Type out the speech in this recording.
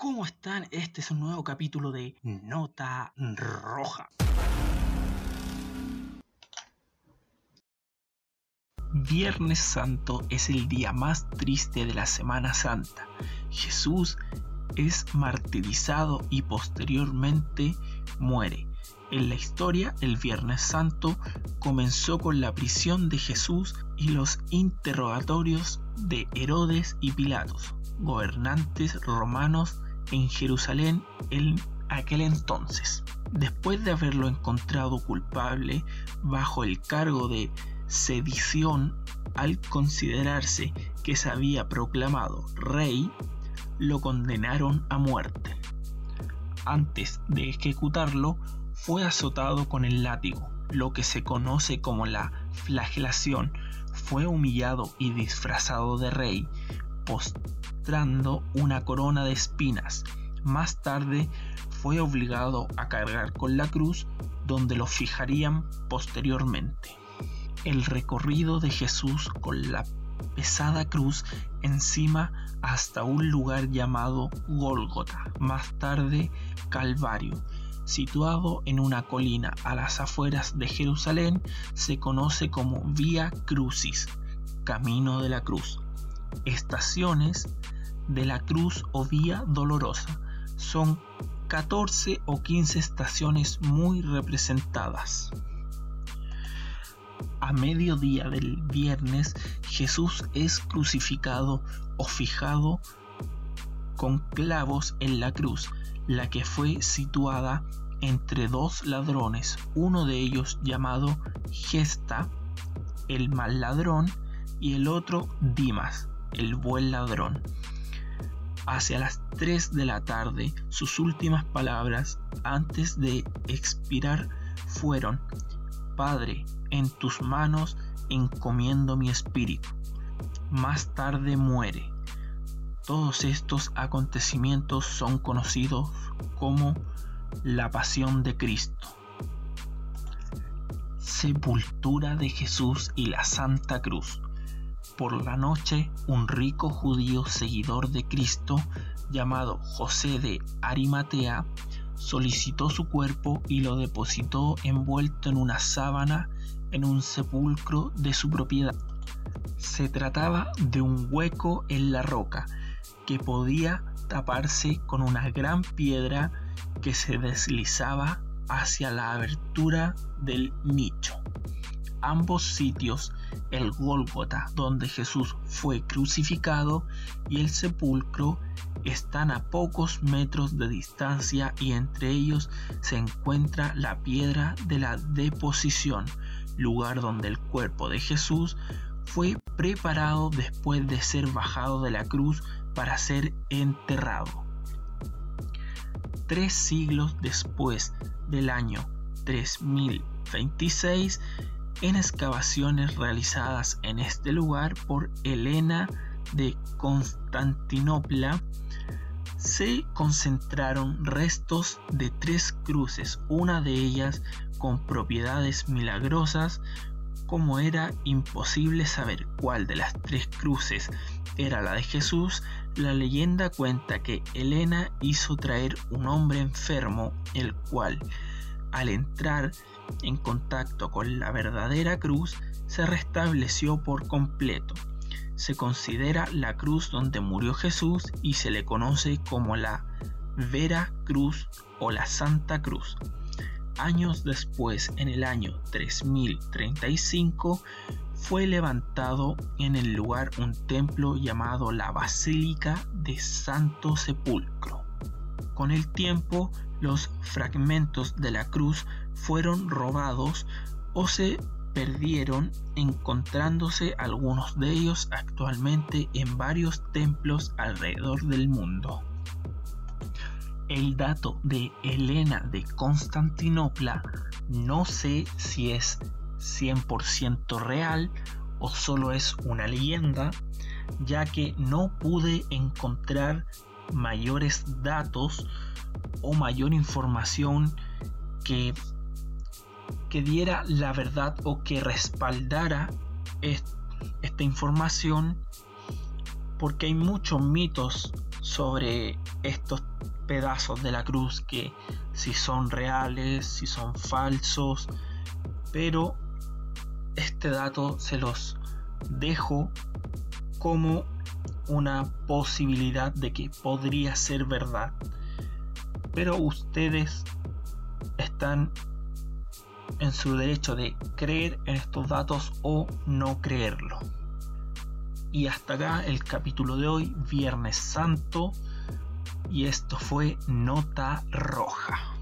¿Cómo están? Este es un nuevo capítulo de Nota Roja. Viernes Santo es el día más triste de la Semana Santa. Jesús es martirizado y posteriormente muere. En la historia, el Viernes Santo comenzó con la prisión de Jesús y los interrogatorios de Herodes y Pilatos, gobernantes romanos en Jerusalén en aquel entonces. Después de haberlo encontrado culpable bajo el cargo de sedición, al considerarse que se había proclamado rey, lo condenaron a muerte. Antes de ejecutarlo, fue azotado con el látigo, lo que se conoce como la flagelación. Fue humillado y disfrazado de rey, postrando una corona de espinas. Más tarde fue obligado a cargar con la cruz, donde lo fijarían posteriormente. El recorrido de Jesús con la pesada cruz encima hasta un lugar llamado Gólgota, más tarde Calvario, situado en una colina a las afueras de Jerusalén, se conoce como Vía Crucis, Camino de la Cruz. Estaciones de la Cruz o Vía Dolorosa son 14 o 15 estaciones muy representadas. A mediodía del viernes Jesús es crucificado o fijado con clavos en la cruz la que fue situada entre dos ladrones, uno de ellos llamado Gesta, el mal ladrón, y el otro Dimas, el buen ladrón. Hacia las 3 de la tarde, sus últimas palabras antes de expirar fueron, Padre, en tus manos encomiendo mi espíritu. Más tarde muere. Todos estos acontecimientos son conocidos como la pasión de Cristo. Sepultura de Jesús y la Santa Cruz. Por la noche, un rico judío seguidor de Cristo, llamado José de Arimatea, solicitó su cuerpo y lo depositó envuelto en una sábana en un sepulcro de su propiedad. Se trataba de un hueco en la roca que podía taparse con una gran piedra que se deslizaba hacia la abertura del nicho. Ambos sitios, el Gólgota donde Jesús fue crucificado y el sepulcro, están a pocos metros de distancia y entre ellos se encuentra la piedra de la deposición, lugar donde el cuerpo de Jesús fue preparado después de ser bajado de la cruz para ser enterrado. Tres siglos después del año 3026, en excavaciones realizadas en este lugar por Helena de Constantinopla, se concentraron restos de tres cruces, una de ellas con propiedades milagrosas, como era imposible saber cuál de las tres cruces era la de Jesús, la leyenda cuenta que Elena hizo traer un hombre enfermo, el cual, al entrar en contacto con la verdadera cruz, se restableció por completo. Se considera la cruz donde murió Jesús y se le conoce como la Vera Cruz o la Santa Cruz. Años después, en el año 3035, fue levantado en el lugar un templo llamado la Basílica de Santo Sepulcro. Con el tiempo, los fragmentos de la cruz fueron robados o se perdieron, encontrándose algunos de ellos actualmente en varios templos alrededor del mundo. El dato de Helena de Constantinopla no sé si es 100% real o solo es una leyenda, ya que no pude encontrar mayores datos o mayor información que, que diera la verdad o que respaldara esta información porque hay muchos mitos sobre estos pedazos de la cruz que si son reales, si son falsos, pero este dato se los dejo como una posibilidad de que podría ser verdad. Pero ustedes están en su derecho de creer en estos datos o no creerlo. Y hasta acá el capítulo de hoy, Viernes Santo. Y esto fue Nota Roja.